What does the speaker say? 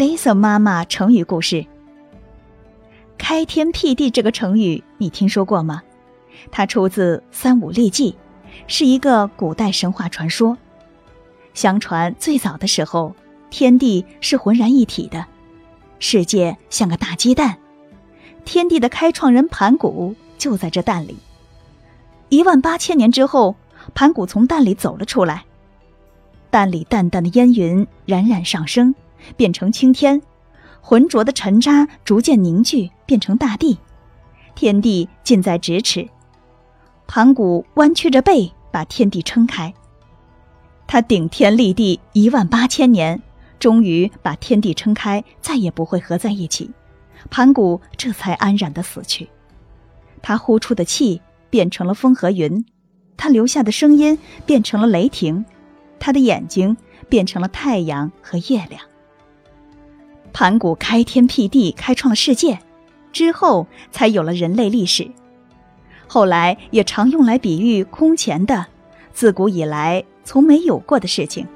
Lisa 妈妈成语故事。开天辟地这个成语你听说过吗？它出自《三五历记》，是一个古代神话传说。相传最早的时候，天地是浑然一体的，世界像个大鸡蛋，天地的开创人盘古就在这蛋里。一万八千年之后，盘古从蛋里走了出来，蛋里淡淡的烟云冉冉上升。变成青天，浑浊的尘渣逐渐凝聚，变成大地，天地近在咫尺。盘古弯曲着背，把天地撑开。他顶天立地一万八千年，终于把天地撑开，再也不会合在一起。盘古这才安然的死去。他呼出的气变成了风和云，他留下的声音变成了雷霆，他的眼睛变成了太阳和月亮。盘古开天辟地，开创了世界，之后才有了人类历史。后来也常用来比喻空前的、自古以来从没有过的事情。